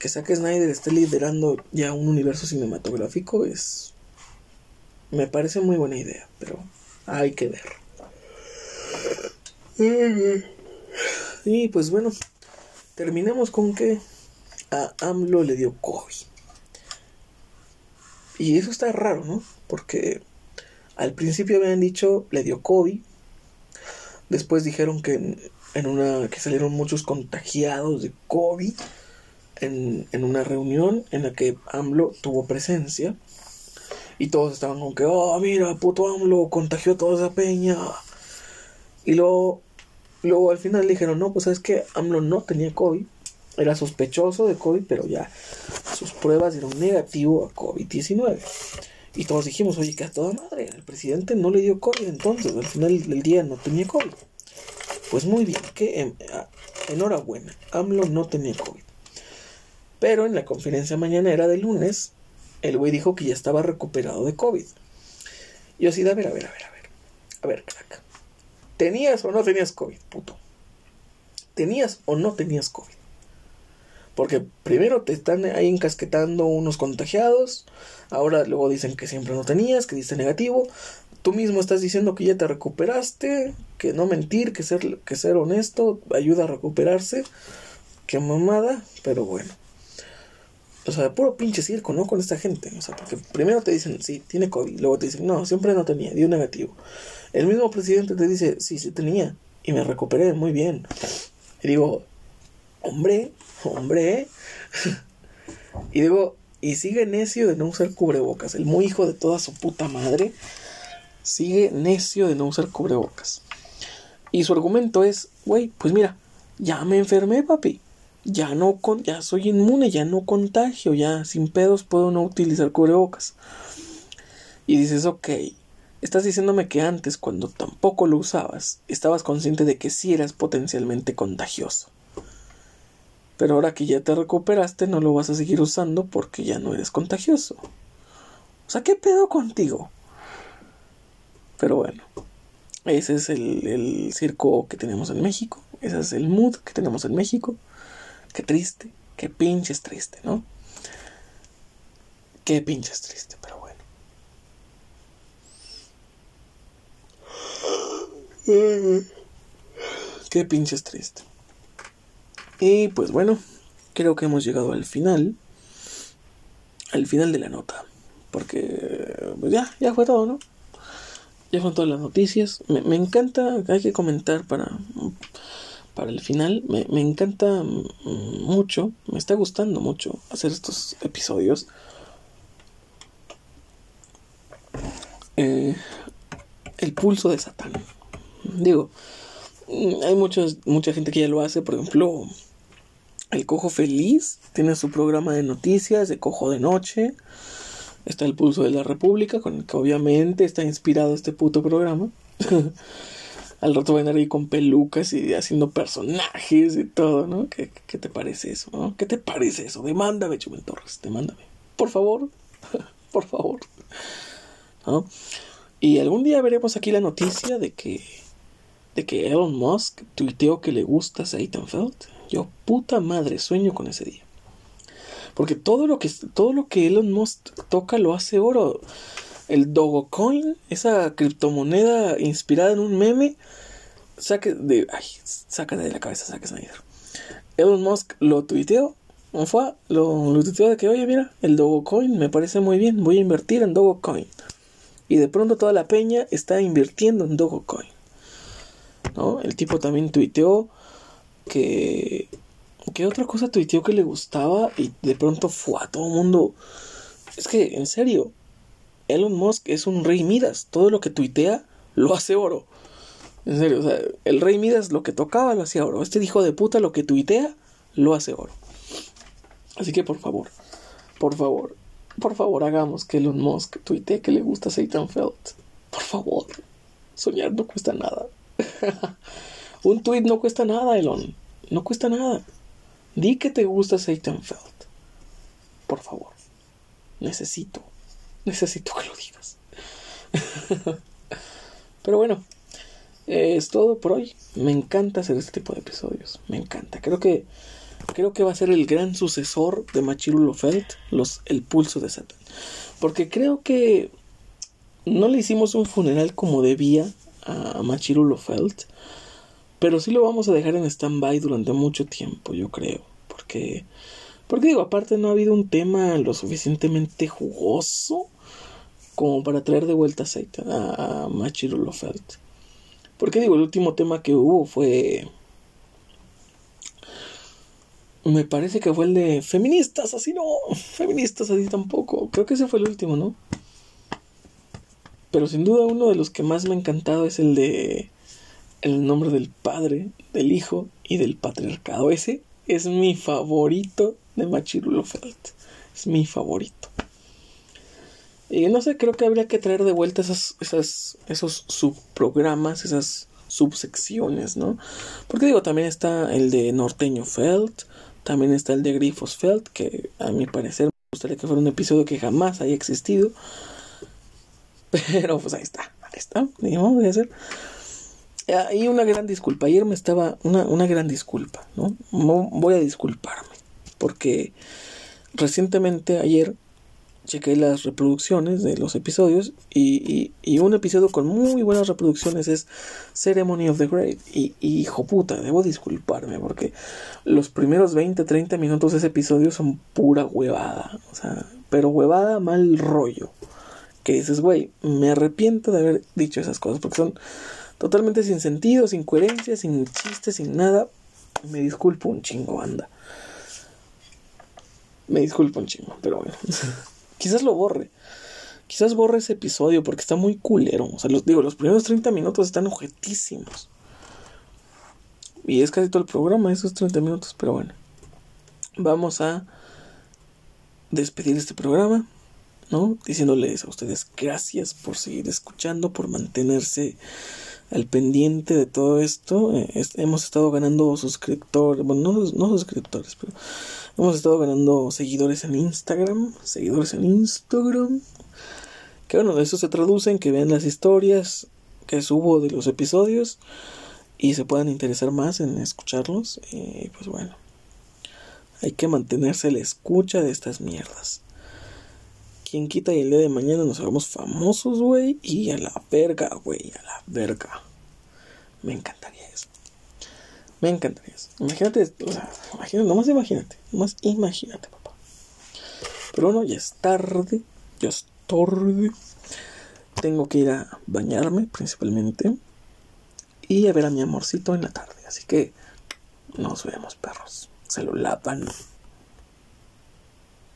que Zack Snyder esté liderando ya un universo cinematográfico es. Me parece muy buena idea, pero hay que ver. Y pues bueno, terminemos con que a AMLO le dio COVID. Y eso está raro, ¿no? Porque al principio habían dicho le dio COVID. Después dijeron que en una que salieron muchos contagiados de COVID en, una reunión en la que AMLO tuvo presencia y todos estaban con que, oh, mira, puto AMLO contagió a toda esa peña. Y luego, luego al final dijeron, no, pues sabes que AMLO no tenía COVID, era sospechoso de COVID, pero ya sus pruebas dieron negativo a COVID-19. Y todos dijimos, oye, que a toda madre, el presidente no le dio COVID entonces, al final del día no tenía COVID. Pues muy bien, que enhorabuena, AMLO no tenía COVID. Pero en la conferencia mañanera de lunes, el güey dijo que ya estaba recuperado de COVID. Yo así, a ver, a ver, a ver, a ver. A ver, crack. ¿Tenías o no tenías COVID, puto? ¿Tenías o no tenías COVID? Porque primero te están ahí encasquetando unos contagiados, ahora luego dicen que siempre no tenías, que diste negativo, tú mismo estás diciendo que ya te recuperaste, que no mentir, que ser, que ser honesto ayuda a recuperarse. Qué mamada, pero bueno. O sea, puro pinche circo, ¿no? Con esta gente. O sea, porque primero te dicen, sí, tiene COVID. Luego te dicen, no, siempre no tenía, dio negativo. El mismo presidente te dice, sí, sí tenía. Y me recuperé muy bien. Y digo, hombre, hombre. y digo, y sigue necio de no usar cubrebocas. El muy hijo de toda su puta madre sigue necio de no usar cubrebocas. Y su argumento es, güey, pues mira, ya me enfermé, papi. Ya no con, ya soy inmune, ya no contagio, ya sin pedos puedo no utilizar cubrebocas. Y dices, ok, estás diciéndome que antes, cuando tampoco lo usabas, estabas consciente de que sí eras potencialmente contagioso. Pero ahora que ya te recuperaste, no lo vas a seguir usando porque ya no eres contagioso. O sea, ¿qué pedo contigo? Pero bueno, ese es el, circo que tenemos en México. Ese es el mood que tenemos en México. Qué triste, qué pinches triste, ¿no? Qué pinches triste, pero bueno. Qué pinches triste. Y pues bueno, creo que hemos llegado al final. Al final de la nota. Porque pues ya, ya fue todo, ¿no? ya son todas las noticias. Me, encanta, hay que comentar para, para el final. Me, encanta mucho, me está gustando mucho hacer estos episodios. Eh, el pulso de Satán. Digo, hay muchos, mucha gente que ya lo hace, por ejemplo, el Cojo Feliz tiene su programa de noticias de Cojo de Noche. Está el pulso de la República, con el que obviamente está inspirado este puto programa. Al rato van a ir ahí con pelucas y haciendo personajes y todo, ¿no? ¿Qué, te parece eso? ¿Qué te parece eso? Demándame, Chumel Torres, demándame. Por favor, por favor. ¿No? Y algún día veremos aquí la noticia de que de que Elon Musk tuiteó que le gusta Seitanfeld. Yo puta madre sueño con ese día. Porque todo lo que, todo lo que Elon Musk toca lo hace oro. El Dogecoin, esa criptomoneda inspirada en un meme, saque de, ay, saca de la cabeza, saca Snyder. Elon Musk lo tuiteó, fue, lo, lo tuiteó de que, oye, mira, el Dogecoin me parece muy bien, voy a invertir en Dogecoin. Y de pronto toda la peña está invirtiendo en Dogecoin. ¿No? El tipo también tuiteó que ¿Qué otra cosa tuiteó que le gustaba y de pronto fue a todo el mundo? Es que, en serio, Elon Musk es un rey Midas. Todo lo que tuitea lo hace oro. En serio, o sea, el rey Midas lo que tocaba lo hacía oro. Este hijo de puta lo que tuitea lo hace oro. Así que por favor, por favor, por favor hagamos que Elon Musk tuitee que le gusta Satan Felt. Por favor, soñar no cuesta nada. un tweet no cuesta nada, Elon. No cuesta nada. Di que te gusta Feld. Por favor. Necesito. Necesito que lo digas. Pero bueno. Es todo por hoy. Me encanta hacer este tipo de episodios. Me encanta. Creo que. Creo que va a ser el gran sucesor de Machirulo Felt. Los, el pulso de Satan. Porque creo que. No le hicimos un funeral como debía a Machirulo Felt pero sí lo vamos a dejar en stand-by durante mucho tiempo, yo creo. Porque, porque digo, aparte no ha habido un tema lo suficientemente jugoso como para traer de vuelta a, a Machiro. Porque digo, el último tema que hubo fue. Me parece que fue el de feministas, así no. Feministas, así tampoco. Creo que ese fue el último, ¿no? Pero sin duda uno de los que más me ha encantado es el de el nombre del Padre, del Hijo y del Patriarcado. Ese, es mi favorito de Machirulo Felt. Es mi favorito. Y no sé, creo que habría que traer de vuelta esas, esas, esos subprogramas, esas subsecciones, ¿no? Porque digo, también está el de Norteño Felt, también está el de Grifos Felt, que a mi parecer me gustaría que fuera un episodio que jamás haya existido. Pero pues ahí está, ahí está, digamos, voy a hacer. Y una gran disculpa, ayer me estaba, una, una gran disculpa, ¿no? Voy a disculparme, porque recientemente ayer chequé las reproducciones de los episodios y, y, un episodio con muy buenas reproducciones es Ceremony of the Great. Y, hijo puta, debo disculparme porque los primeros 20, 30 minutos de ese episodio son pura huevada, o sea, pero huevada mal rollo, que dices, güey, me arrepiento de haber dicho esas cosas porque son totalmente sin sentido, sin coherencia, sin chiste, sin nada, me disculpo un chingo, banda. Me disculpo un chingo, pero bueno. Quizás lo borre. Quizás borre ese episodio porque está muy culero. O sea, los digo, los primeros 30 minutos están objetísimos. Y es casi todo el programa, esos 30 minutos, pero bueno. Vamos a despedir este programa, ¿no? Diciéndoles a ustedes gracias por seguir escuchando, por mantenerse al pendiente de todo esto. Eh, hemos estado ganando suscriptores, bueno, no, no suscriptores, pero hemos estado ganando seguidores en Instagram, seguidores en Instagram. Que bueno, de eso se traduce en que vean las historias que subo de los episodios y se puedan interesar más en escucharlos. Y pues bueno, hay que mantenerse la escucha de estas mierdas. Quien quita y el día de mañana nos hagamos famosos, güey. Y a la verga, güey. A la verga. Me encantaría eso. Me encantaría eso. Imagínate, o sea, imagínate, nomás imagínate. Nomás imagínate, papá. Pero bueno, ya es tarde. Ya es tarde. Tengo que ir a bañarme, principalmente. Y a ver a mi amorcito en la tarde. Así que nos vemos, perros. Se lo lavan.